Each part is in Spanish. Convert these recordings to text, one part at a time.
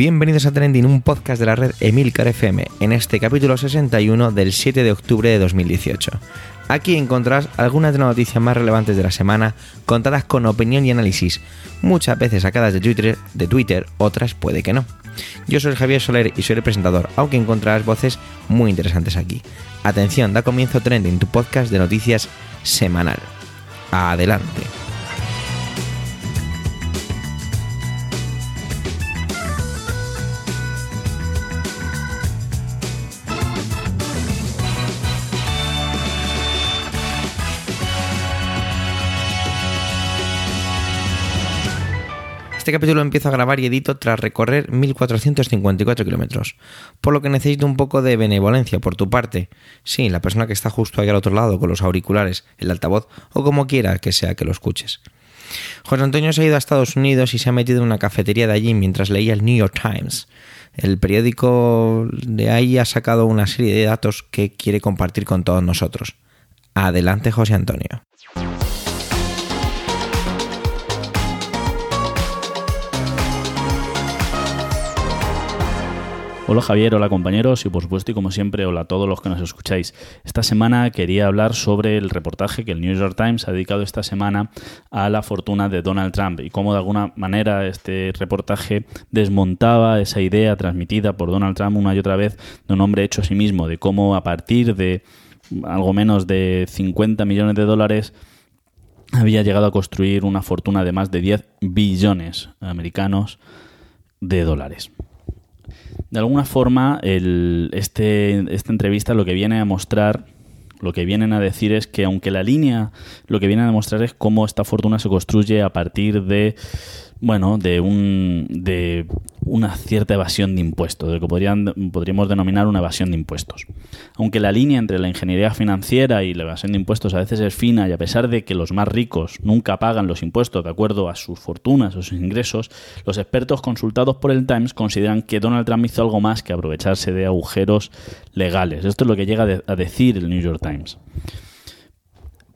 Bienvenidos a Trending, un podcast de la red Emilcar FM, en este capítulo 61 del 7 de octubre de 2018. Aquí encontrarás algunas de las noticias más relevantes de la semana, contadas con opinión y análisis, muchas veces sacadas de Twitter, de Twitter, otras puede que no. Yo soy Javier Soler y soy el presentador, aunque encontrarás voces muy interesantes aquí. Atención, da comienzo Trending, tu podcast de noticias semanal. Adelante. Este capítulo empiezo a grabar y edito tras recorrer 1454 kilómetros, por lo que necesito un poco de benevolencia por tu parte. Sí, la persona que está justo ahí al otro lado con los auriculares, el altavoz o como quiera que sea que lo escuches. José Antonio se ha ido a Estados Unidos y se ha metido en una cafetería de allí mientras leía el New York Times. El periódico de ahí ha sacado una serie de datos que quiere compartir con todos nosotros. Adelante, José Antonio. Hola Javier, hola compañeros y por supuesto y como siempre hola a todos los que nos escucháis. Esta semana quería hablar sobre el reportaje que el New York Times ha dedicado esta semana a la fortuna de Donald Trump y cómo de alguna manera este reportaje desmontaba esa idea transmitida por Donald Trump una y otra vez de un hombre hecho a sí mismo, de cómo a partir de algo menos de 50 millones de dólares había llegado a construir una fortuna de más de 10 billones americanos de dólares de alguna forma, el, este, esta entrevista lo que viene a mostrar, lo que vienen a decir es que aunque la línea lo que viene a demostrar es cómo esta fortuna se construye a partir de bueno, de, un, de una cierta evasión de impuestos, de lo que podrían, podríamos denominar una evasión de impuestos. Aunque la línea entre la ingeniería financiera y la evasión de impuestos a veces es fina y a pesar de que los más ricos nunca pagan los impuestos de acuerdo a sus fortunas o sus ingresos, los expertos consultados por el Times consideran que Donald Trump hizo algo más que aprovecharse de agujeros legales. Esto es lo que llega a decir el New York Times.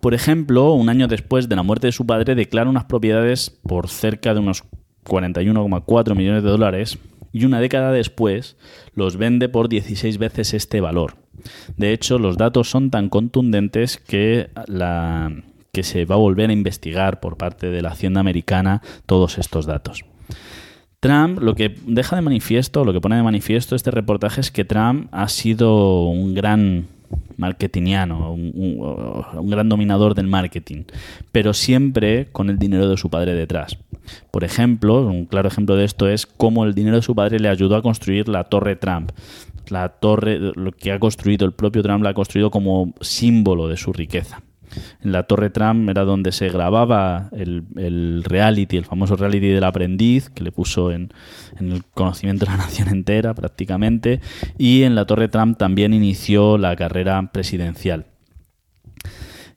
Por ejemplo, un año después de la muerte de su padre, declara unas propiedades por cerca de unos 41,4 millones de dólares y una década después los vende por 16 veces este valor. De hecho, los datos son tan contundentes que, la, que se va a volver a investigar por parte de la Hacienda americana todos estos datos. Trump, lo que deja de manifiesto, lo que pone de manifiesto este reportaje es que Trump ha sido un gran marketingiano, un, gran dominador del marketing, pero siempre con el dinero de su padre detrás. Por ejemplo, un claro ejemplo de esto es cómo el dinero de su padre le ayudó a construir la Torre Trump. La torre, lo que ha construido el propio Trump, la ha construido como símbolo de su riqueza en la Torre Trump era donde se grababa el, reality, el famoso reality del aprendiz, que le puso en, el conocimiento de la nación entera prácticamente, y en la Torre Trump también inició la carrera presidencial.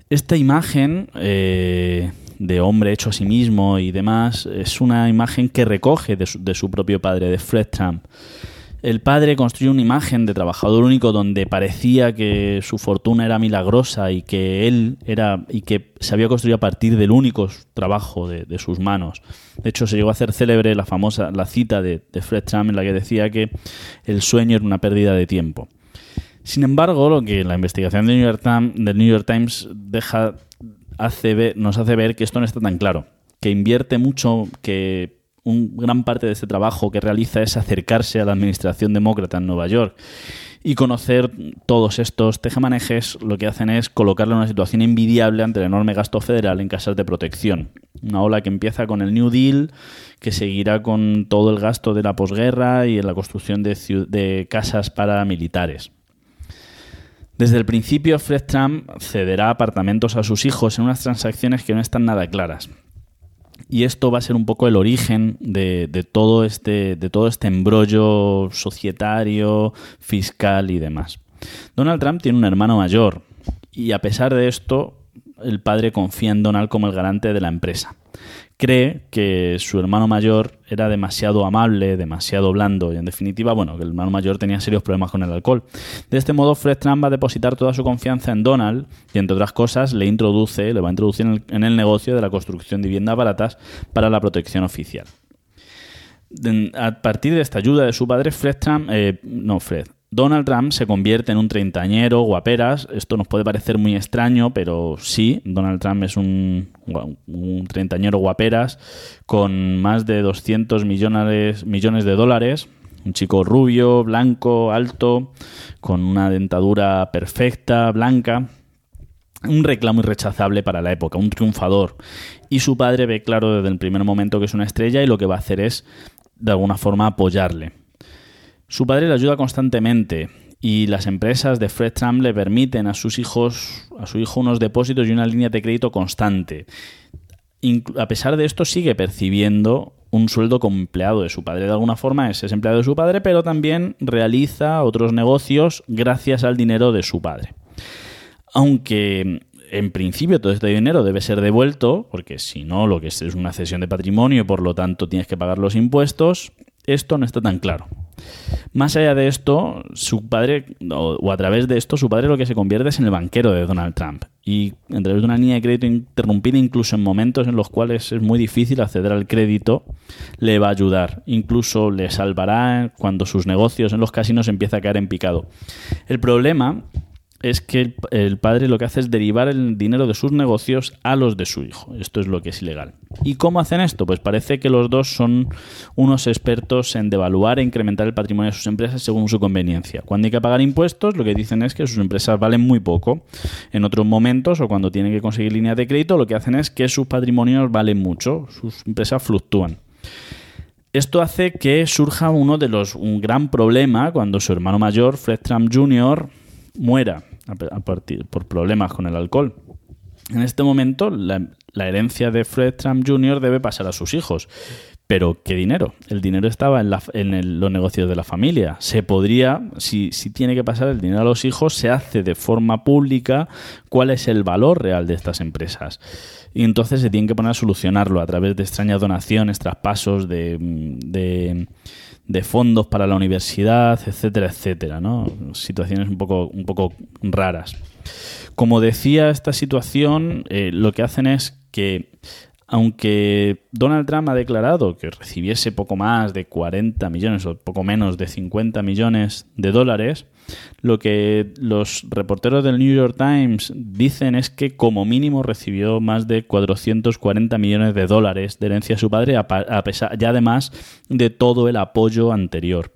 Esta imagen eh, de hombre hecho a sí mismo y demás es una imagen que recoge de su propio padre, de Fred Trump. El padre construyó una imagen de trabajador único donde parecía que su fortuna era milagrosa y que él era y que se había construido a partir del único trabajo de, sus manos. De hecho, se llegó a hacer célebre la famosa la cita de, Fred Trump en la que decía que el sueño era una pérdida de tiempo. Sin embargo, lo que la investigación del New York Times, del New York Times deja, hace nos hace ver que esto no está tan claro, que invierte mucho, que un gran parte de este trabajo que realiza es acercarse a la administración demócrata en Nueva York y conocer todos estos tejemanejes lo que hacen es colocarle en una situación envidiable ante el enorme gasto federal en casas de protección. Una ola que empieza con el New Deal, que seguirá con todo el gasto de la posguerra y en la construcción de, de casas paramilitares. Desde el principio, Fred Trump cederá apartamentos a sus hijos en unas transacciones que no están nada claras y esto va a ser un poco el origen de, todo este de todo este embrollo societario, fiscal y demás. Donald Trump tiene un hermano mayor y a pesar de esto el padre confía en Donald como el garante de la empresa cree que su hermano mayor era demasiado amable, demasiado blando y en definitiva, bueno, que el hermano mayor tenía serios problemas con el alcohol. De este modo, Fred Trump va a depositar toda su confianza en Donald y entre otras cosas le introduce, le va a introducir en el, negocio de la construcción de viviendas baratas para la protección oficial. A partir de esta ayuda de su padre, Fred eh, no Fred, Donald Trump se convierte en un treintañero guaperas. Esto nos puede parecer muy extraño, pero sí, Donald Trump es un, treintañero guaperas con más de 200 millones, millones de dólares. Un chico rubio, blanco, alto, con una dentadura perfecta, blanca. Un reclamo irrechazable para la época, un triunfador. Y su padre ve claro desde el primer momento que es una estrella y lo que va a hacer es, de alguna forma, apoyarle. Su padre le ayuda constantemente y las empresas de Fred Trump le permiten a sus hijos, a su hijo unos depósitos y una línea de crédito constante. a pesar de esto sigue percibiendo un sueldo como empleado de su padre. De alguna forma es, es empleado de su padre, pero también realiza otros negocios gracias al dinero de su padre. Aunque en principio todo este dinero debe ser devuelto, porque si no, lo que es es una cesión de patrimonio y por lo tanto tienes que pagar los impuestos, esto no está tan claro. Más allá de esto, su padre, o, a través de esto, su padre lo que se convierte es en el banquero de Donald Trump. Y a través de una línea de crédito interrumpida, incluso en momentos en los cuales es muy difícil acceder al crédito, le va a ayudar. Incluso le salvará cuando sus negocios en los casinos empieza a caer en picado. El problema es que el, padre lo que hace es derivar el dinero de sus negocios a los de su hijo. Esto es lo que es ilegal. ¿Y cómo hacen esto? Pues parece que los dos son unos expertos en devaluar e incrementar el patrimonio de sus empresas según su conveniencia. Cuando hay que pagar impuestos, lo que dicen es que sus empresas valen muy poco. En otros momentos, o cuando tienen que conseguir líneas de crédito, lo que hacen es que sus patrimonios valen mucho, sus empresas fluctúan. Esto hace que surja uno de los un gran problema cuando su hermano mayor, Fred Trump Jr., muera a partir, por problemas con el alcohol. En este momento, la, herencia de Fred Trump Jr. debe pasar a sus hijos. Pero, ¿qué dinero? El dinero estaba en, en los negocios de la familia. Se podría, si, si, tiene que pasar el dinero a los hijos, se hace de forma pública cuál es el valor real de estas empresas. Y entonces se tiene que poner a solucionarlo a través de extrañas donaciones, traspasos de de fondos para la universidad, etcétera, etcétera, ¿no? Situaciones un poco, un poco raras. Como decía, esta situación eh, lo que hacen es que, aunque Donald Trump ha declarado que recibiese poco más de 40 millones o poco menos de 50 millones de dólares, lo que los reporteros del New York Times dicen es que como mínimo recibió más de 440 millones de dólares de herencia de su padre, a ya además de todo el apoyo anterior.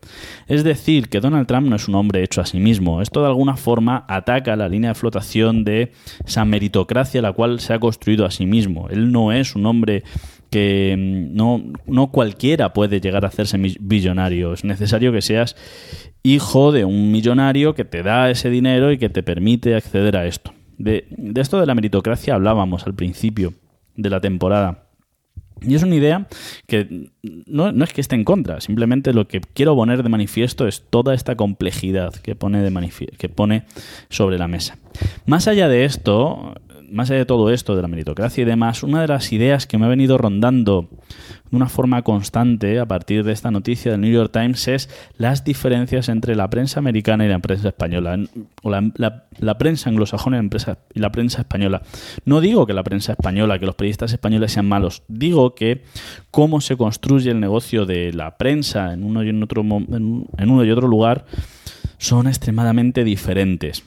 Es decir, que Donald Trump no es un hombre hecho a sí mismo. Esto de alguna forma ataca la línea de flotación de esa meritocracia la cual se ha construido a sí mismo. Él no es un hombre que mm, no, no cualquiera puede llegar a hacerse billonario. Es necesario que seas hijo de un millonario que te da ese dinero y que te permite acceder a esto. De, esto de la meritocracia hablábamos al principio de la temporada. Y es una idea que no, es que esté en contra, simplemente lo que quiero poner de manifiesto es toda esta complejidad que pone, sobre la mesa. Más allá de esto, más allá de todo esto, de la meritocracia y demás, una de las ideas que me ha venido rondando de una forma constante a partir de esta noticia del New York Times es las diferencias entre la prensa americana y la prensa española, o la, prensa anglosajona y la, prensa española. No digo que la prensa española, que los periodistas españoles sean malos, digo que cómo se construye el negocio de la prensa en uno y, en otro, en uno y otro lugar son extremadamente diferentes.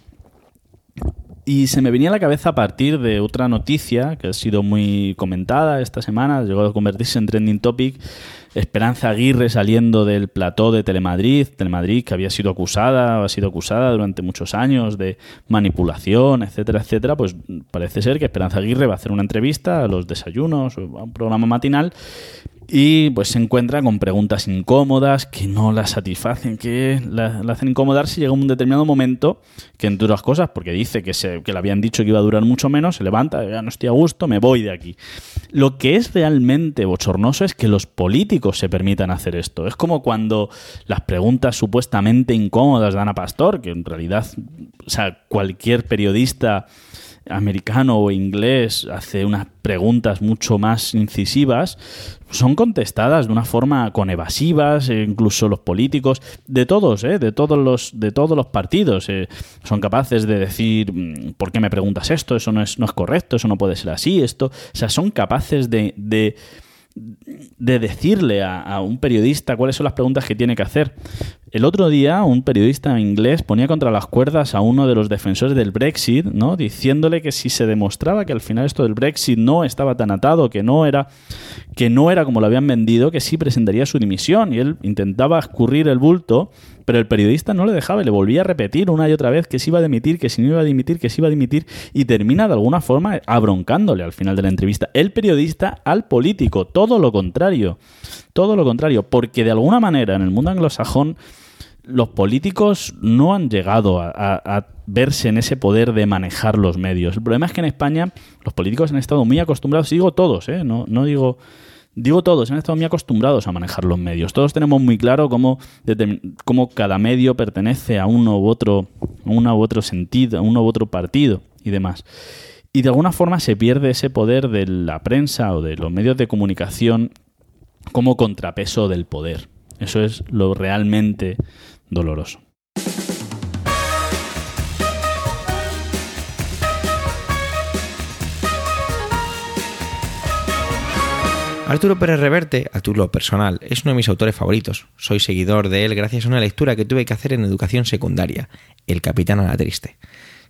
Y se me venía a la cabeza a partir de otra noticia que ha sido muy comentada esta semana, llegó a convertirse en trending topic. Esperanza Aguirre saliendo del plató de Telemadrid, Telemadrid que había sido acusada, ha sido acusada durante muchos años de manipulación, etcétera, etcétera, pues parece ser que Esperanza Aguirre va a hacer una entrevista a los desayunos, o a un programa matinal, y pues se encuentra con preguntas incómodas que no la satisfacen, que la, hacen incomodar si llega un determinado momento que entre otras cosas, porque dice que, se, que le habían dicho que iba a durar mucho menos, se levanta, ya no estoy a gusto, me voy de aquí. Lo que es realmente bochornoso es que los políticos se permitan hacer esto. Es como cuando las preguntas supuestamente incómodas de Ana Pastor, que en realidad, o sea, cualquier periodista americano o inglés hace unas preguntas mucho más incisivas, son contestadas de una forma con evasivas, e incluso los políticos, de todos, ¿eh? de todos los, de todos los partidos, eh, son capaces de decir mm, ¿por qué me preguntas esto? Eso no es, no es correcto, eso no puede ser así, esto. O sea, son capaces de, de de decirle a, un periodista cuáles son las preguntas que tiene que hacer. El otro día un periodista inglés ponía contra las cuerdas a uno de los defensores del Brexit, ¿no? diciéndole que si se demostraba que al final esto del Brexit no estaba tan atado, que no era que no era como lo habían vendido, que sí presentaría su dimisión y él intentaba escurrir el bulto pero el periodista no le dejaba y le volvía a repetir una y otra vez que se iba a dimitir, que si no iba a dimitir, que se iba a dimitir y termina de alguna forma abroncándole al final de la entrevista. El periodista al político, todo lo contrario, todo lo contrario, porque de alguna manera en el mundo anglosajón los políticos no han llegado a, verse en ese poder de manejar los medios. El problema es que en España los políticos han estado muy acostumbrados, y digo todos, ¿eh? no, no digo digo todos, han estado muy acostumbrados a manejar los medios. Todos tenemos muy claro cómo, cada medio pertenece a uno u otro, uno u otro sentido, a uno u otro partido y demás. Y de alguna forma se pierde ese poder de la prensa o de los medios de comunicación como contrapeso del poder. Eso es lo realmente doloroso. Arturo Pérez Reverte, a título personal, es uno de mis autores favoritos. Soy seguidor de él gracias a una lectura que tuve que hacer en educación secundaria, El Capitán a la Triste.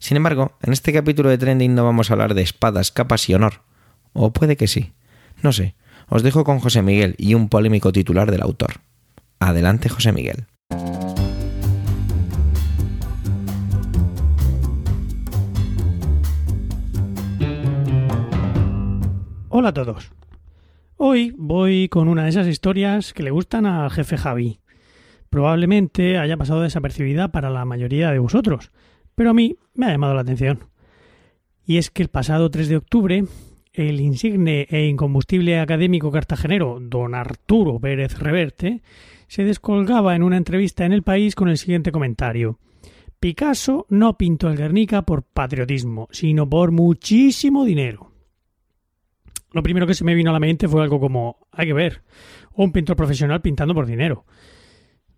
Sin embargo, en este capítulo de Trending no vamos a hablar de espadas, capas y honor. O puede que sí. No sé. Os dejo con José Miguel y un polémico titular del autor. Adelante, José Miguel. Hola a todos. Hoy voy con una de esas historias que le gustan al jefe Javi. Probablemente haya pasado desapercibida para la mayoría de vosotros, pero a mí me ha llamado la atención. Y es que el pasado 3 de octubre, el insigne e incombustible académico cartagenero don Arturo Pérez Reverte se descolgaba en una entrevista en El País con el siguiente comentario. Picasso no pintó el Guernica por patriotismo, sino por muchísimo dinero lo primero que se me vino a la mente fue algo como, hay que ver, un pintor profesional pintando por dinero.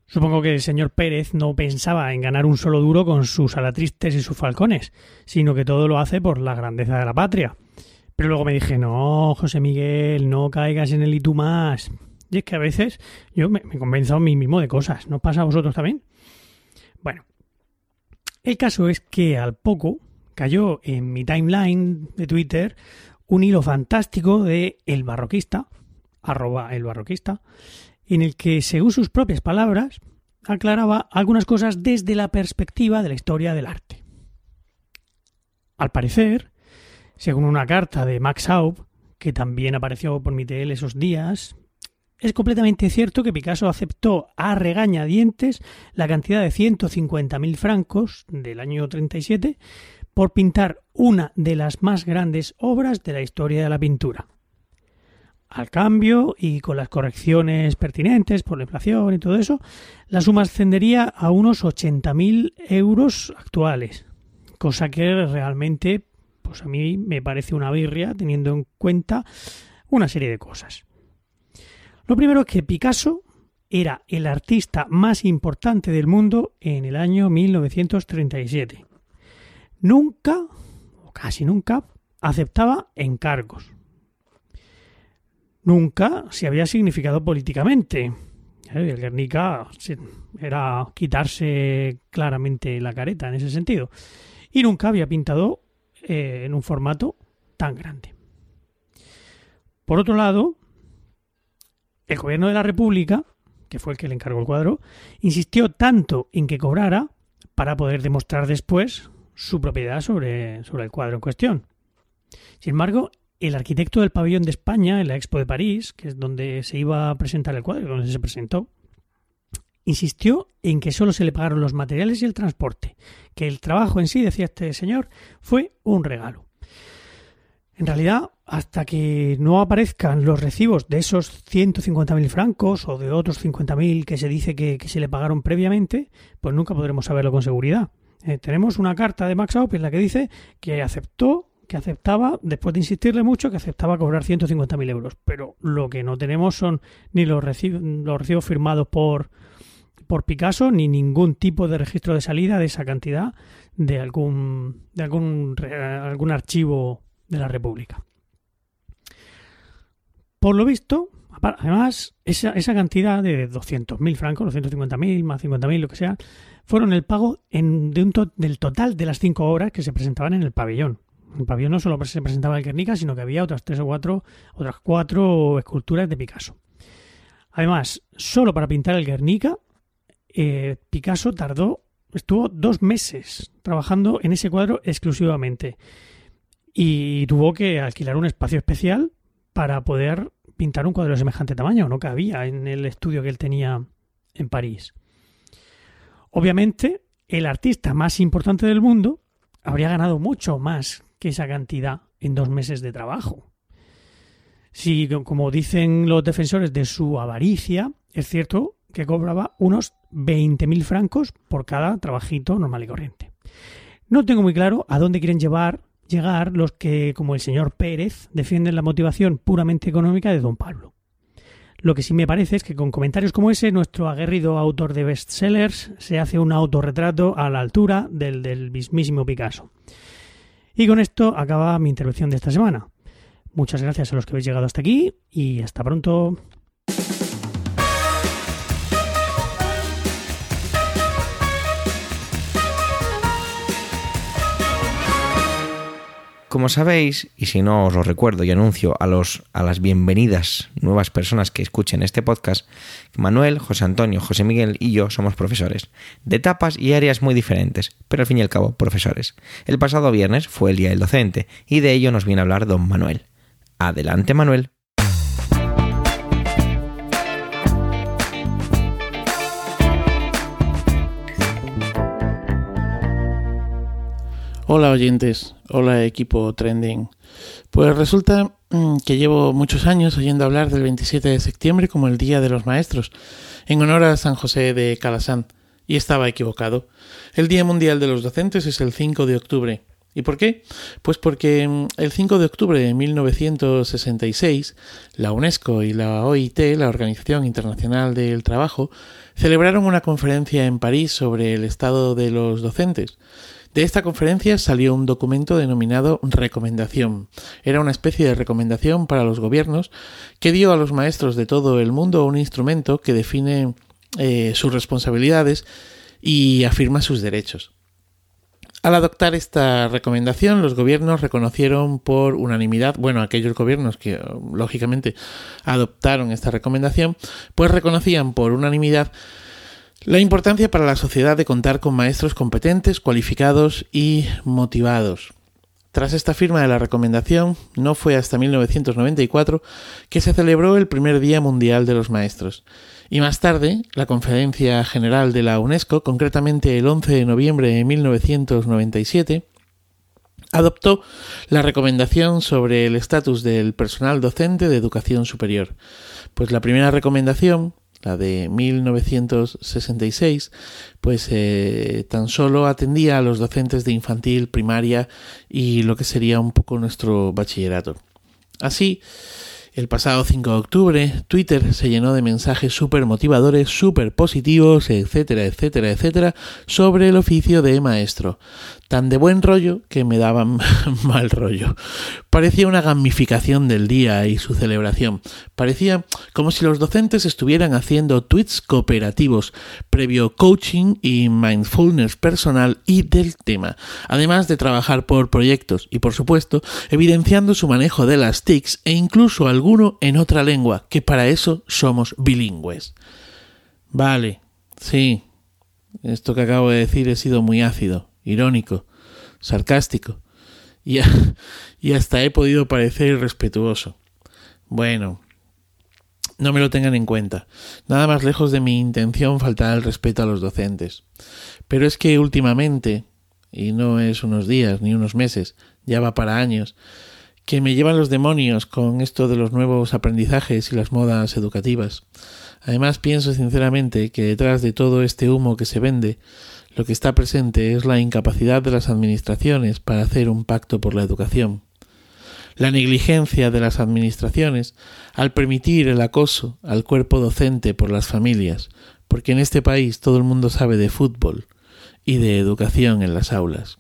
Supongo que el señor Pérez no pensaba en ganar un solo duro con sus alatristes y sus falcones, sino que todo lo hace por la grandeza de la patria. Pero luego me dije, no, José Miguel, no caigas en el y tú más. Y es que a veces yo me, me convenzo a mí mismo de cosas. ¿No pasa a vosotros también? Bueno, el caso es que al poco cayó en mi timeline de Twitter un hilo fantástico de El Barroquista, arroba El Barroquista, en el que, según sus propias palabras, aclaraba algunas cosas desde la perspectiva de la historia del arte. Al parecer, según una carta de Max Aub, que también apareció por mi esos días, es completamente cierto que Picasso aceptó a regañadientes la cantidad de 150.000 francos del año 37 por pintar una de las más grandes obras de la historia de la pintura. Al cambio, y con las correcciones pertinentes por la inflación y todo eso, la suma ascendería a unos 80.000 euros actuales, cosa que realmente, pues a mí me parece una birria teniendo en cuenta una serie de cosas. Lo primero es que Picasso era el artista más importante del mundo en el año 1937 nunca, o casi nunca, aceptaba encargos. Nunca se había significado políticamente. El Guernica era quitarse claramente la careta en ese sentido. Y nunca había pintado eh, en un formato tan grande. Por otro lado, el gobierno de la República, que fue el que le encargó el cuadro, insistió tanto en que cobrara para poder demostrar después su propiedad sobre, sobre el cuadro en cuestión. Sin embargo, el arquitecto del pabellón de España en la Expo de París, que es donde se iba a presentar el cuadro, donde se presentó, insistió en que solo se le pagaron los materiales y el transporte, que el trabajo en sí, decía este señor, fue un regalo. En realidad, hasta que no aparezcan los recibos de esos 150.000 francos o de otros 50.000 que se dice que, que se le pagaron previamente, pues nunca podremos saberlo con seguridad. Eh, tenemos una carta de Max Aup en la que dice que aceptó, que aceptaba, después de insistirle mucho, que aceptaba cobrar 150.000 euros. Pero lo que no tenemos son ni los, recibos, los recibos firmados por, por Picasso, ni ningún tipo de registro de salida de esa cantidad de algún, de algún, algún archivo de la República. Por lo visto, Además, esa, esa cantidad de 200.000 francos, 250.000 más 50.000, lo que sea, fueron el pago de un del total de las cinco obras que se presentaban en el pabellón. En el pabellón no solo se presentaba el Guernica, sino que había otras tres o cuatro, otras cuatro esculturas de Picasso. Además, solo para pintar el Guernica, eh, Picasso tardó, estuvo dos meses trabajando en ese cuadro exclusivamente y tuvo que alquilar un espacio especial para poder pintar un cuadro de semejante tamaño, no cabía en el estudio que él tenía en París. Obviamente, el artista más importante del mundo habría ganado mucho más que esa cantidad en dos meses de trabajo. Si, como dicen los defensores de su avaricia, es cierto que cobraba unos 20.000 francos por cada trabajito normal y corriente. No tengo muy claro a dónde quieren llevar llegar los que, como el señor Pérez, defienden la motivación puramente económica de don Pablo. Lo que sí me parece es que con comentarios como ese, nuestro aguerrido autor de bestsellers se hace un autorretrato a la altura del del mismísimo Picasso. Y con esto acaba mi intervención de esta semana. Muchas gracias a los que habéis llegado hasta aquí y hasta pronto. Como sabéis, y si no os lo recuerdo y anuncio a, los, a las bienvenidas nuevas personas que escuchen este podcast, Manuel, José Antonio, José Miguel y yo somos profesores, de etapas y áreas muy diferentes, pero al fin y al cabo profesores. El pasado viernes fue el Día del Docente y de ello nos viene a hablar don Manuel. Adelante Manuel. Hola oyentes, hola equipo trending. Pues resulta mm, que llevo muchos años oyendo hablar del 27 de septiembre como el Día de los Maestros, en honor a San José de Calasán, y estaba equivocado. El Día Mundial de los Docentes es el 5 de octubre. ¿Y por qué? Pues porque mm, el 5 de octubre de 1966, la UNESCO y la OIT, la Organización Internacional del Trabajo, celebraron una conferencia en París sobre el estado de los docentes. De esta conferencia salió un documento denominado Recomendación. Era una especie de recomendación para los gobiernos que dio a los maestros de todo el mundo un instrumento que define eh, sus responsabilidades y afirma sus derechos. Al adoptar esta recomendación, los gobiernos reconocieron por unanimidad, bueno, aquellos gobiernos que lógicamente adoptaron esta recomendación, pues reconocían por unanimidad la importancia para la sociedad de contar con maestros competentes, cualificados y motivados. Tras esta firma de la recomendación, no fue hasta 1994 que se celebró el primer Día Mundial de los Maestros. Y más tarde, la Conferencia General de la UNESCO, concretamente el 11 de noviembre de 1997, adoptó la recomendación sobre el estatus del personal docente de educación superior. Pues la primera recomendación la de 1966, pues eh, tan solo atendía a los docentes de infantil, primaria y lo que sería un poco nuestro bachillerato. Así, el pasado 5 de octubre, Twitter se llenó de mensajes súper motivadores, súper positivos, etcétera, etcétera, etcétera, sobre el oficio de maestro. Tan de buen rollo que me daban mal rollo. Parecía una gamificación del día y su celebración. Parecía como si los docentes estuvieran haciendo tweets cooperativos, previo coaching y mindfulness personal y del tema, además de trabajar por proyectos y, por supuesto, evidenciando su manejo de las TICs e incluso alguno en otra lengua, que para eso somos bilingües. Vale, sí, esto que acabo de decir he sido muy ácido, irónico, sarcástico y, hasta he podido parecer irrespetuoso. Bueno, no me lo tengan en cuenta. Nada más lejos de mi intención faltar el respeto a los docentes. Pero es que últimamente, y no es unos días ni unos meses, ya va para años, que me llevan los demonios con esto de los nuevos aprendizajes y las modas educativas. Además pienso sinceramente que detrás de todo este humo que se vende, lo que está presente es la incapacidad de las administraciones para hacer un pacto por la educación. La negligencia de las administraciones al permitir el acoso al cuerpo docente por las familias, porque en este país todo el mundo sabe de fútbol y de educación en las aulas.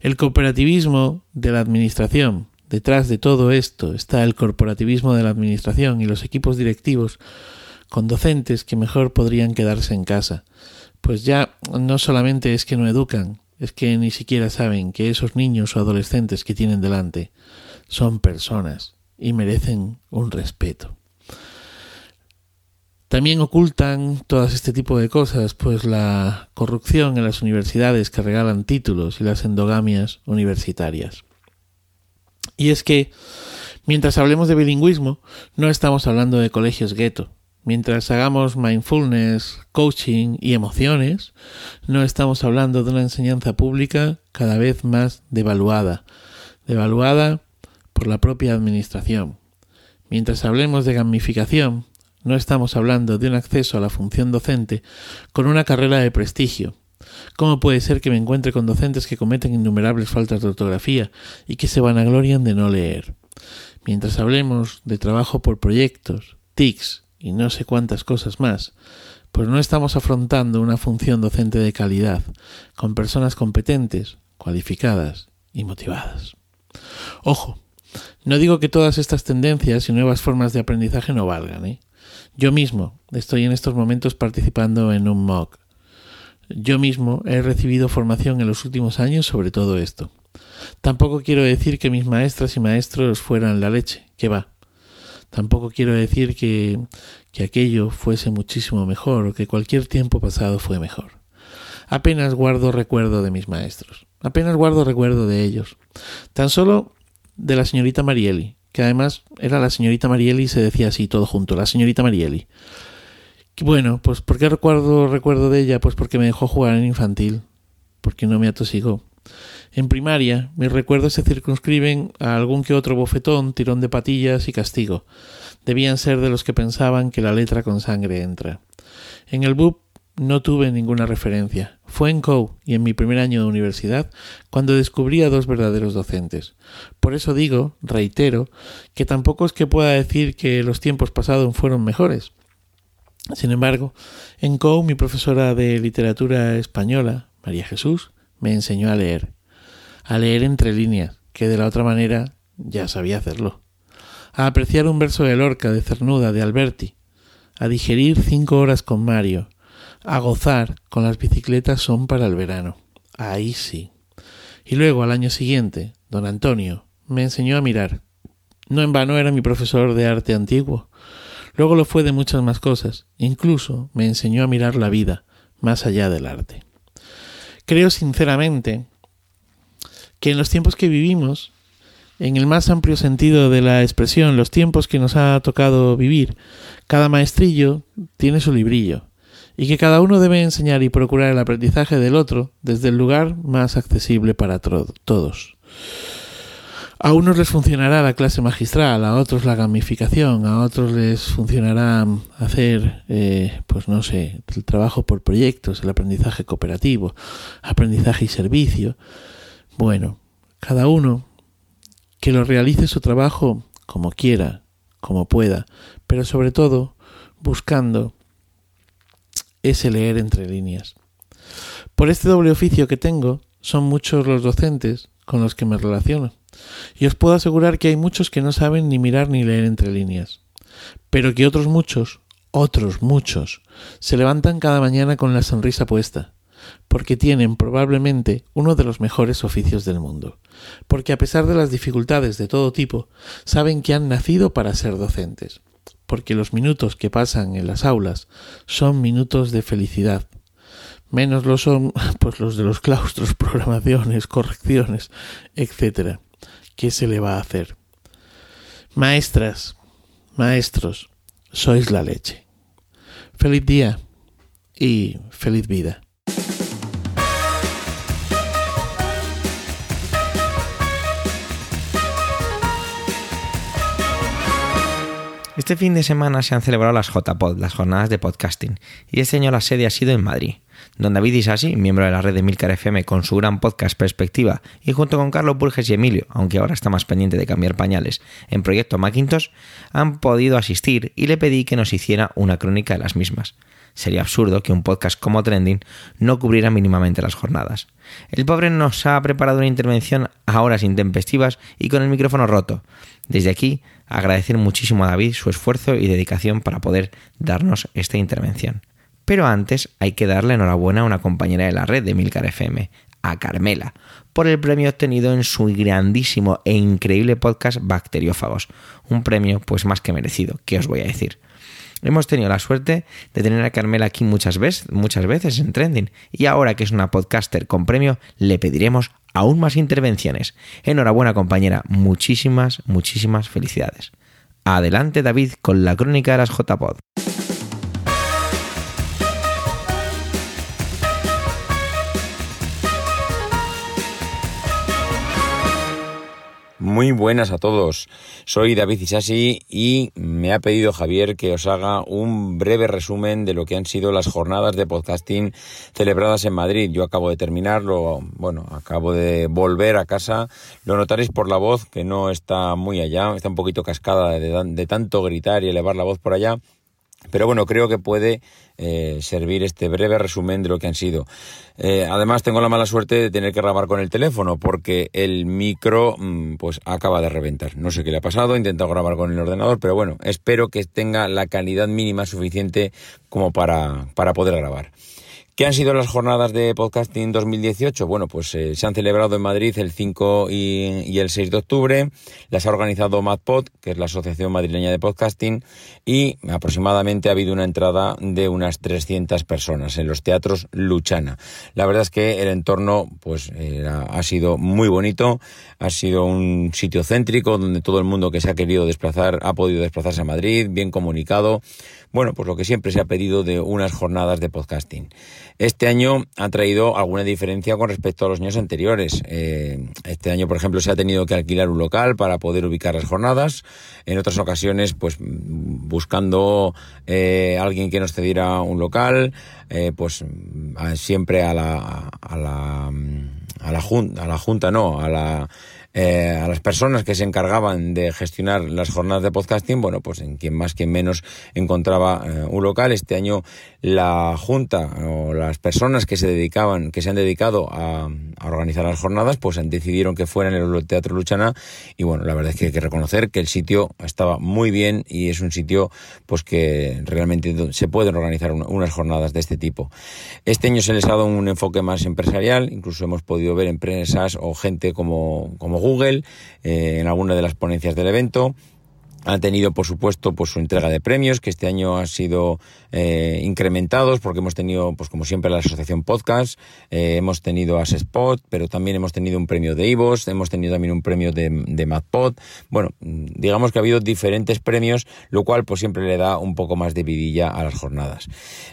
El cooperativismo de la administración, detrás de todo esto está el corporativismo de la administración y los equipos directivos con docentes que mejor podrían quedarse en casa, pues ya no solamente es que no educan, es que ni siquiera saben que esos niños o adolescentes que tienen delante son personas y merecen un respeto. También ocultan todas este tipo de cosas, pues la corrupción en las universidades que regalan títulos y las endogamias universitarias. Y es que, mientras hablemos de bilingüismo, no estamos hablando de colegios gueto. Mientras hagamos mindfulness, coaching y emociones, no estamos hablando de una enseñanza pública cada vez más devaluada, devaluada por la propia administración. Mientras hablemos de gamificación, no estamos hablando de un acceso a la función docente con una carrera de prestigio. ¿Cómo puede ser que me encuentre con docentes que cometen innumerables faltas de ortografía y que se vanaglorian de no leer? Mientras hablemos de trabajo por proyectos, TICs y no sé cuántas cosas más, pues no estamos afrontando una función docente de calidad, con personas competentes, cualificadas y motivadas. Ojo, no digo que todas estas tendencias y nuevas formas de aprendizaje no valgan, ¿eh? Yo mismo estoy en estos momentos participando en un MOOC. Yo mismo he recibido formación en los últimos años sobre todo esto. Tampoco quiero decir que mis maestras y maestros fueran la leche, que va. Tampoco quiero decir que, que aquello fuese muchísimo mejor o que cualquier tiempo pasado fue mejor. Apenas guardo recuerdo de mis maestros. Apenas guardo recuerdo de ellos. Tan solo de la señorita Marieli, que además era la señorita Marieli y se decía así todo junto, la señorita Marieli. Bueno, pues ¿por qué recuerdo, recuerdo de ella? Pues porque me dejó jugar en infantil, porque no me atosigó. En primaria, mis recuerdos se circunscriben a algún que otro bofetón, tirón de patillas y castigo. Debían ser de los que pensaban que la letra con sangre entra. En el BUP no tuve ninguna referencia. Fue en COU y en mi primer año de universidad cuando descubrí a dos verdaderos docentes. Por eso digo, reitero, que tampoco es que pueda decir que los tiempos pasados fueron mejores. Sin embargo, en COU mi profesora de literatura española, María Jesús, me enseñó a leer. A leer entre líneas, que de la otra manera ya sabía hacerlo. A apreciar un verso de Lorca, de Cernuda, de Alberti. A digerir cinco horas con Mario a gozar con las bicicletas son para el verano. Ahí sí. Y luego, al año siguiente, don Antonio me enseñó a mirar. No en vano era mi profesor de arte antiguo. Luego lo fue de muchas más cosas. Incluso me enseñó a mirar la vida más allá del arte. Creo sinceramente que en los tiempos que vivimos, en el más amplio sentido de la expresión, los tiempos que nos ha tocado vivir, cada maestrillo tiene su librillo y que cada uno debe enseñar y procurar el aprendizaje del otro desde el lugar más accesible para todos. A unos les funcionará la clase magistral, a otros la gamificación, a otros les funcionará hacer, eh, pues no sé, el trabajo por proyectos, el aprendizaje cooperativo, aprendizaje y servicio. Bueno, cada uno que lo realice su trabajo como quiera, como pueda, pero sobre todo buscando ese leer entre líneas. Por este doble oficio que tengo, son muchos los docentes con los que me relaciono, y os puedo asegurar que hay muchos que no saben ni mirar ni leer entre líneas, pero que otros muchos, otros muchos, se levantan cada mañana con la sonrisa puesta, porque tienen probablemente uno de los mejores oficios del mundo, porque a pesar de las dificultades de todo tipo, saben que han nacido para ser docentes, porque los minutos que pasan en las aulas son minutos de felicidad. Menos lo son pues los de los claustros, programaciones, correcciones, etcétera. ¿Qué se le va a hacer? Maestras, maestros, sois la leche. Feliz día y feliz vida. Este fin de semana se han celebrado las JPod, las jornadas de podcasting, y este año la sede ha sido en Madrid. Don David Isasi, miembro de la red de Milcar FM con su gran podcast Perspectiva, y junto con Carlos Burges y Emilio, aunque ahora está más pendiente de cambiar pañales, en Proyecto Macintosh, han podido asistir y le pedí que nos hiciera una crónica de las mismas. Sería absurdo que un podcast como Trending no cubriera mínimamente las jornadas. El pobre nos ha preparado una intervención a horas intempestivas y con el micrófono roto. Desde aquí, agradecer muchísimo a David su esfuerzo y dedicación para poder darnos esta intervención. Pero antes hay que darle enhorabuena a una compañera de la red de Milcar FM, a Carmela, por el premio obtenido en su grandísimo e increíble podcast Bacteriófagos. Un premio pues más que merecido, ¿qué os voy a decir? Hemos tenido la suerte de tener a Carmela aquí muchas veces, muchas veces en Trending y ahora que es una podcaster con premio le pediremos aún más intervenciones. Enhorabuena compañera, muchísimas, muchísimas felicidades. Adelante David con la crónica de las JPod. Muy buenas a todos. Soy David Isasi y me ha pedido Javier que os haga un breve resumen de lo que han sido las jornadas de podcasting celebradas en Madrid. Yo acabo de terminarlo, bueno, acabo de volver a casa. Lo notaréis por la voz que no está muy allá, está un poquito cascada de, de tanto gritar y elevar la voz por allá. Pero bueno, creo que puede eh, servir este breve resumen de lo que han sido. Eh, además, tengo la mala suerte de tener que grabar con el teléfono porque el micro mm, pues acaba de reventar. No sé qué le ha pasado, he intentado grabar con el ordenador, pero bueno, espero que tenga la calidad mínima suficiente como para, para poder grabar. ¿Qué han sido las jornadas de podcasting 2018? Bueno, pues eh, se han celebrado en Madrid el 5 y, el 6 de octubre. Las ha organizado MadPod, que es la Asociación Madrileña de Podcasting, y aproximadamente ha habido una entrada de unas 300 personas en los teatros Luchana. La verdad es que el entorno pues ha sido muy bonito, ha sido un sitio céntrico donde todo el mundo que se ha querido desplazar ha podido desplazarse a Madrid, bien comunicado. Bueno, pues lo que siempre se ha pedido de unas jornadas de podcasting. Este año ha traído alguna diferencia con respecto a los años anteriores. Eh, este año, por ejemplo, se ha tenido que alquilar un local para poder ubicar las jornadas. En otras ocasiones, pues buscando eh, alguien que nos cediera un local, eh, pues siempre a la, a la a la junta, a la junta no, a la eh, a las personas que se encargaban de gestionar las jornadas de podcasting, bueno, pues en quien más, quien menos encontraba eh, un local. Este año la Junta o las personas que se dedicaban, que se han dedicado a, organizar las jornadas, pues decidieron que fuera en el Teatro Luchana y bueno, la verdad es que hay que reconocer que el sitio estaba muy bien y es un sitio pues que realmente se pueden organizar unas jornadas de este tipo. Este año se les ha dado un enfoque más empresarial, incluso hemos podido ver empresas o gente como, como Google eh, en alguna de las ponencias del evento han tenido, por supuesto, pues su entrega de premios, que este año han sido eh, incrementados, porque hemos tenido, pues como siempre, la Asociación Podcast, eh, hemos tenido Spot, pero también hemos tenido un premio de Ivos, hemos tenido también un premio de, de MadPod. Bueno, digamos que ha habido diferentes premios, lo cual pues siempre le da un poco más de vidilla a las jornadas.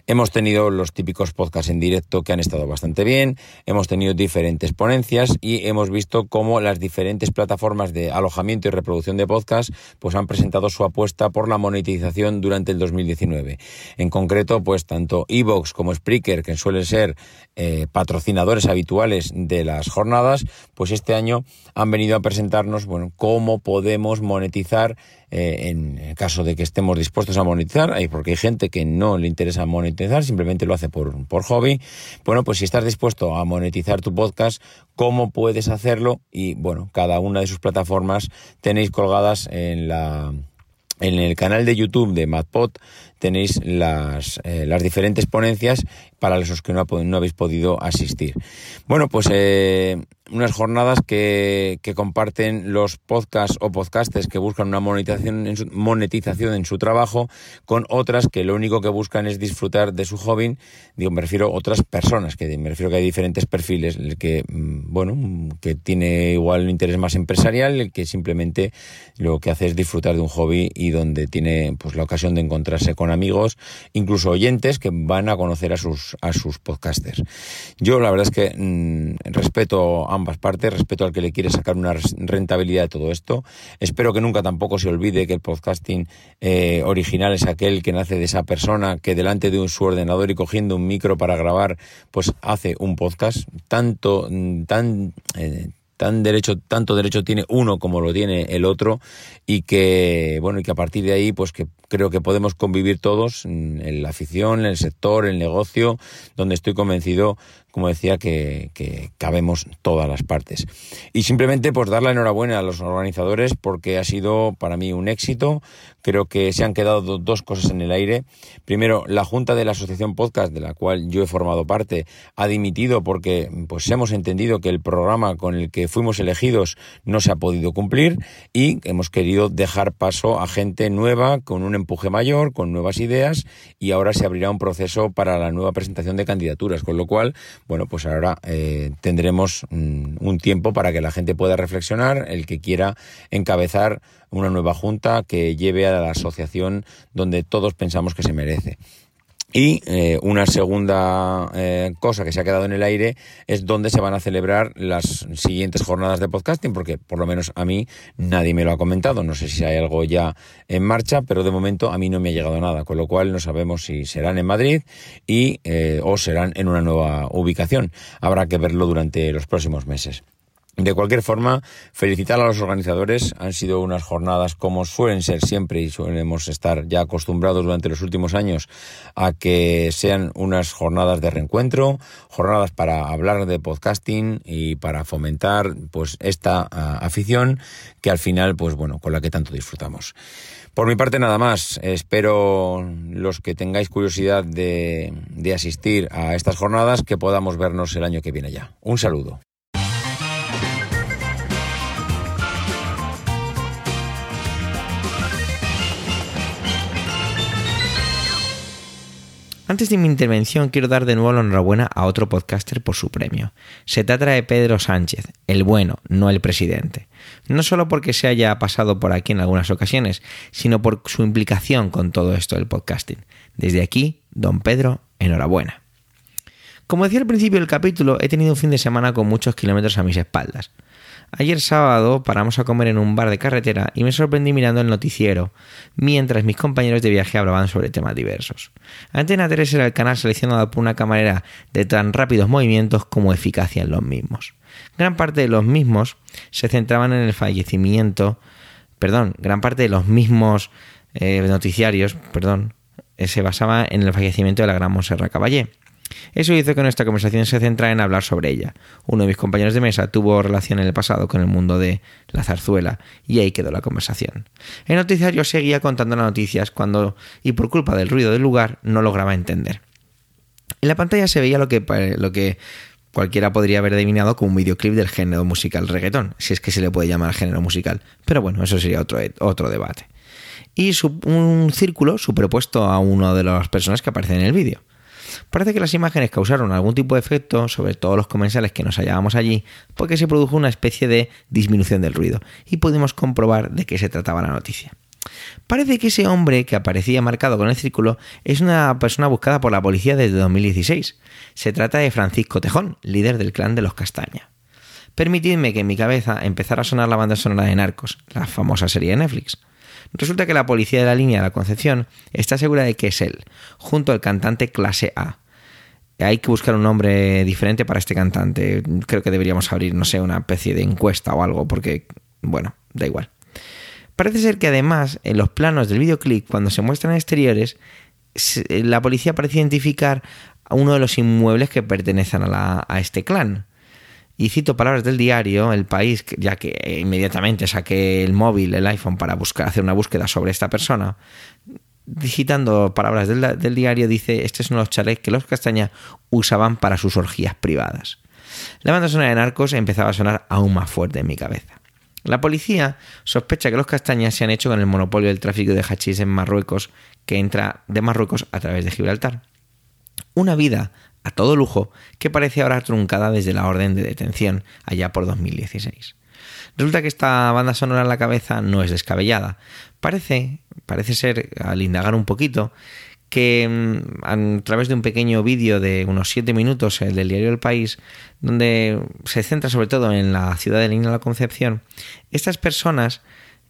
Hemos tenido los típicos podcasts en directo que han estado bastante bien, hemos tenido diferentes ponencias y hemos visto cómo las diferentes plataformas de alojamiento y reproducción de podcast pues han presentado presentado su apuesta por la monetización durante el 2019. En concreto, pues tanto Evox como Spreaker, que suelen ser eh, patrocinadores habituales de las jornadas, pues este año han venido a presentarnos, bueno, cómo podemos monetizar eh, en caso de que estemos dispuestos a monetizar, porque hay gente que no le interesa monetizar, simplemente lo hace por, por hobby. Bueno, pues si estás dispuesto a monetizar tu podcast, ¿cómo puedes hacerlo? Y bueno, cada una de sus plataformas tenéis colgadas en la en el canal de YouTube de MadPod tenéis las, eh, las diferentes ponencias para los que no, no habéis podido asistir. Bueno, pues eh, unas jornadas que, que, comparten los podcasts o podcasters que buscan una monetización en, su, monetización en su trabajo con otras que lo único que buscan es disfrutar de su hobby. Digo, me refiero a otras personas, que me refiero que hay diferentes perfiles, el que, mm, bueno, que tiene igual un interés más empresarial, el que simplemente lo que hace es disfrutar de un hobby y donde tiene pues la ocasión de encontrarse con amigos, incluso oyentes que van a conocer a sus, a sus podcasters. Yo la verdad es que mm, respeto ambas partes, respeto al que le quiere sacar una rentabilidad de todo esto. Espero que nunca tampoco se olvide que el podcasting eh, original es aquel que nace de esa persona que delante de un, su ordenador y cogiendo un micro para grabar, pues hace un podcast. Tanto, tan... Eh, tan derecho, tanto derecho tiene uno como lo tiene el otro y que, bueno, y que a partir de ahí, pues que creo que podemos convivir todos en la afición, en el sector, en el negocio, donde estoy convencido, como decía, que, que cabemos todas las partes. Y simplemente pues dar la enhorabuena a los organizadores porque ha sido para mí un éxito. Creo que se han quedado dos cosas en el aire. Primero, la Junta de la Asociación Podcast, de la cual yo he formado parte, ha dimitido porque pues hemos entendido que el programa con el que fuimos elegidos no se ha podido cumplir y hemos querido dejar paso a gente nueva con un empuje mayor, con nuevas ideas y ahora se abrirá un proceso para la nueva presentación de candidaturas, con lo cual, bueno, pues ahora eh, tendremos mm, un tiempo para que la gente pueda reflexionar, el que quiera encabezar una nueva junta que lleve a la asociación donde todos pensamos que se merece. Y eh, una segunda eh, cosa que se ha quedado en el aire es dónde se van a celebrar las siguientes jornadas de podcasting, porque por lo menos a mí nadie me lo ha comentado. No sé si hay algo ya en marcha, pero de momento a mí no me ha llegado nada, con lo cual no sabemos si serán en Madrid y eh, o serán en una nueva ubicación. Habrá que verlo durante los próximos meses. De cualquier forma, felicitar a los organizadores. Han sido unas jornadas como suelen ser siempre y solemos estar ya acostumbrados durante los últimos años a que sean unas jornadas de reencuentro, jornadas para hablar de podcasting y para fomentar pues esta ah, afición que al final pues bueno, con la que tanto disfrutamos. Por mi parte nada más. Espero los que tengáis curiosidad de, de asistir a estas jornadas que podamos vernos el año que viene ya. Un saludo. Antes de mi intervención quiero dar de nuevo la enhorabuena a otro podcaster por su premio. Se trata de Pedro Sánchez, el bueno, no el presidente. No solo porque se haya pasado por aquí en algunas ocasiones, sino por su implicación con todo esto del podcasting. Desde aquí, don Pedro, enhorabuena. Como decía al principio del capítulo, he tenido un fin de semana con muchos kilómetros a mis espaldas. Ayer sábado paramos a comer en un bar de carretera y me sorprendí mirando el noticiero, mientras mis compañeros de viaje hablaban sobre temas diversos. Antena 3 era el canal seleccionado por una camarera de tan rápidos movimientos como eficacia en los mismos. Gran parte de los mismos se centraban en el fallecimiento, perdón, gran parte de los mismos eh, noticiarios, perdón, eh, se basaba en el fallecimiento de la gran Monserrat Caballé eso hizo que nuestra conversación se centrara en hablar sobre ella. Uno de mis compañeros de mesa tuvo relación en el pasado con el mundo de la zarzuela y ahí quedó la conversación. El noticiario seguía contando las noticias cuando, y por culpa del ruido del lugar, no lograba entender. En la pantalla se veía lo que, lo que cualquiera podría haber adivinado como un videoclip del género musical reggaetón, si es que se le puede llamar género musical. Pero bueno, eso sería otro, otro debate. Y un círculo superpuesto a uno de las personas que aparecen en el vídeo. Parece que las imágenes causaron algún tipo de efecto sobre todos los comensales que nos hallábamos allí, porque se produjo una especie de disminución del ruido, y pudimos comprobar de qué se trataba la noticia. Parece que ese hombre que aparecía marcado con el círculo es una persona buscada por la policía desde 2016. Se trata de Francisco Tejón, líder del clan de los Castaña. Permitidme que en mi cabeza empezara a sonar la banda sonora de Narcos, la famosa serie de Netflix. Resulta que la policía de la línea de la Concepción está segura de que es él, junto al cantante clase A. Hay que buscar un nombre diferente para este cantante. Creo que deberíamos abrir, no sé, una especie de encuesta o algo, porque, bueno, da igual. Parece ser que además, en los planos del videoclip, cuando se muestran exteriores, la policía parece identificar a uno de los inmuebles que pertenecen a, a este clan. Y cito palabras del diario El País, ya que inmediatamente saqué el móvil, el iPhone, para buscar, hacer una búsqueda sobre esta persona. Digitando palabras del, diario, dice: Este es uno de los chalets que los Castaña usaban para sus orgías privadas. La banda sonora de Narcos empezaba a sonar aún más fuerte en mi cabeza. La policía sospecha que los castañas se han hecho con el monopolio del tráfico de hachís en Marruecos, que entra de Marruecos a través de Gibraltar. Una vida a todo lujo que parece ahora truncada desde la orden de detención allá por 2016. Resulta que esta banda sonora en la cabeza no es descabellada. Parece, parece ser, al indagar un poquito, que mm, a través de un pequeño vídeo de unos 7 minutos, el del diario El País, donde se centra sobre todo en la ciudad de Línea de la Concepción, estas personas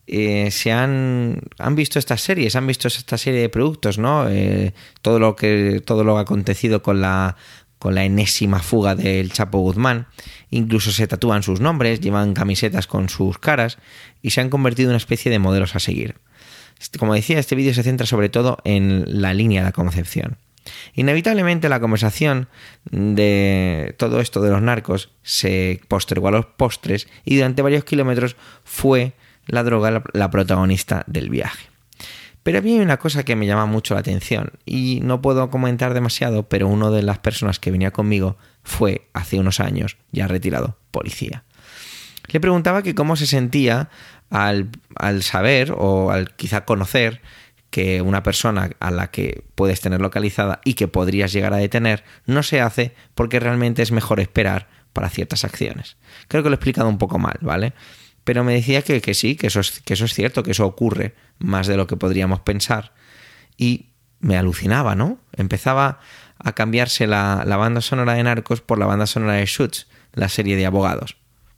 eh, se han, han visto estas series, han visto esta serie de productos, ¿no? Eh, todo lo que todo lo acontecido con la con la enésima fuga del Chapo Guzmán, incluso se tatúan sus nombres, llevan camisetas con sus caras y se han convertido en una especie de modelos a seguir. Este, como decía, este vídeo se centra sobre todo en la línea de la concepción. Inevitablemente la conversación de todo esto de los narcos se postergó a los postres y durante varios kilómetros fue la droga la protagonista del viaje. Pero había una cosa que me llama mucho la atención y no puedo comentar demasiado, pero una de las personas que venía conmigo fue hace unos años, ya retirado, policía. Le preguntaba que cómo se sentía al, al saber o al quizá conocer que una persona a la que puedes tener localizada y que podrías llegar a detener no se hace porque realmente es mejor esperar para ciertas acciones. Creo que lo he explicado un poco mal, ¿vale? Pero me decía que, que sí, que eso, es, que eso es cierto, que eso ocurre más de lo que podríamos pensar. Y me alucinaba, ¿no? Empezaba a cambiarse la, la banda sonora de Narcos por la banda sonora de Shoots, la serie de abogados.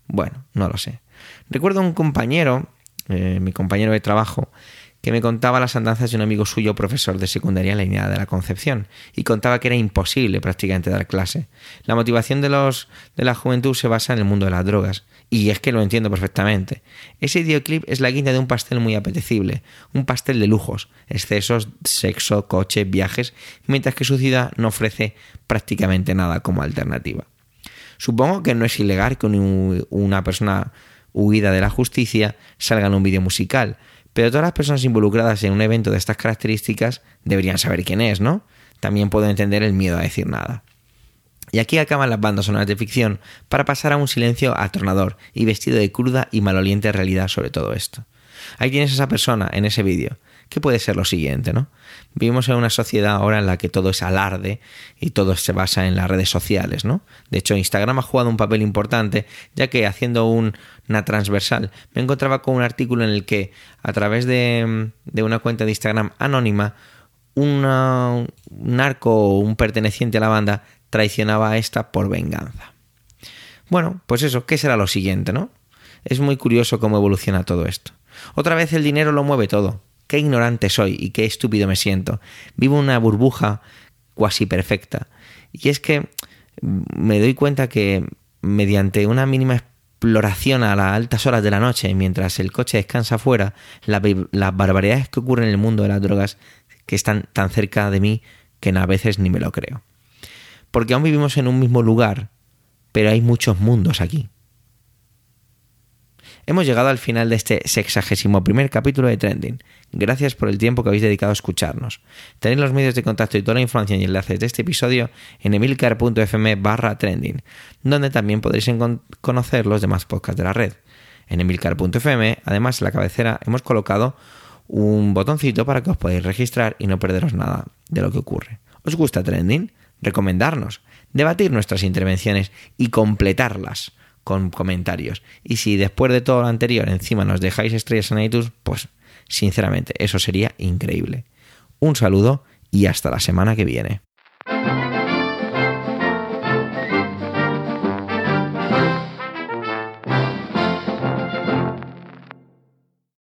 Bueno, no lo sé. Recuerdo un compañero, eh, mi compañero de trabajo, que me contaba las andanzas de un amigo suyo, profesor de secundaria en la línea de la Concepción, y contaba que era imposible prácticamente dar clase. La motivación de, los, de la juventud se basa en el mundo de las drogas, y es que lo entiendo perfectamente. Ese videoclip es la guinda de un pastel muy apetecible, un pastel de lujos, excesos, sexo, coche, viajes, mientras que su ciudad no ofrece prácticamente nada como alternativa. Supongo que no es ilegal que una persona huida de la justicia salga en un vídeo musical, pero todas las personas involucradas en un evento de estas características deberían saber quién es, ¿no? También puedo entender el miedo a decir nada. Y aquí acaban las bandas sonoras de ficción para pasar a un silencio atornador y vestido de cruda y maloliente realidad sobre todo esto. Ahí tienes a esa persona en ese vídeo, que puede ser lo siguiente, ¿no? Vivimos en una sociedad ahora en la que todo es alarde y todo se basa en las redes sociales, ¿no? De hecho, Instagram ha jugado un papel importante, ya que haciendo una transversal me encontraba con un artículo en el que a través de, de una cuenta de Instagram anónima, un narco o un perteneciente a la banda traicionaba a esta por venganza. Bueno, pues eso, ¿qué será lo siguiente, no? Es muy curioso cómo evoluciona todo esto. Otra vez el dinero lo mueve todo. Qué ignorante soy y qué estúpido me siento. Vivo una burbuja cuasi perfecta. Y es que me doy cuenta que mediante una mínima exploración a las altas horas de la noche, mientras el coche descansa fuera, las barbaridades que ocurren en el mundo de las drogas que están tan cerca de mí que a veces ni me lo creo. Porque aún vivimos en un mismo lugar, pero hay muchos mundos aquí. Hemos llegado al final de este sexagésimo primer capítulo de Trending. Gracias por el tiempo que habéis dedicado a escucharnos. Tenéis los medios de contacto y toda la información y enlaces de este episodio en emilcar.fm barra trending, donde también podréis conocer los demás podcasts de la red. En emilcar.fm, además en la cabecera, hemos colocado un botoncito para que os podáis registrar y no perderos nada de lo que ocurre. ¿Os gusta Trending? Recomendarnos, debatir nuestras intervenciones y completarlas con comentarios. Y si después de todo lo anterior encima nos dejáis estrellas en iTunes, pues sinceramente eso sería increíble. Un saludo y hasta la semana que viene.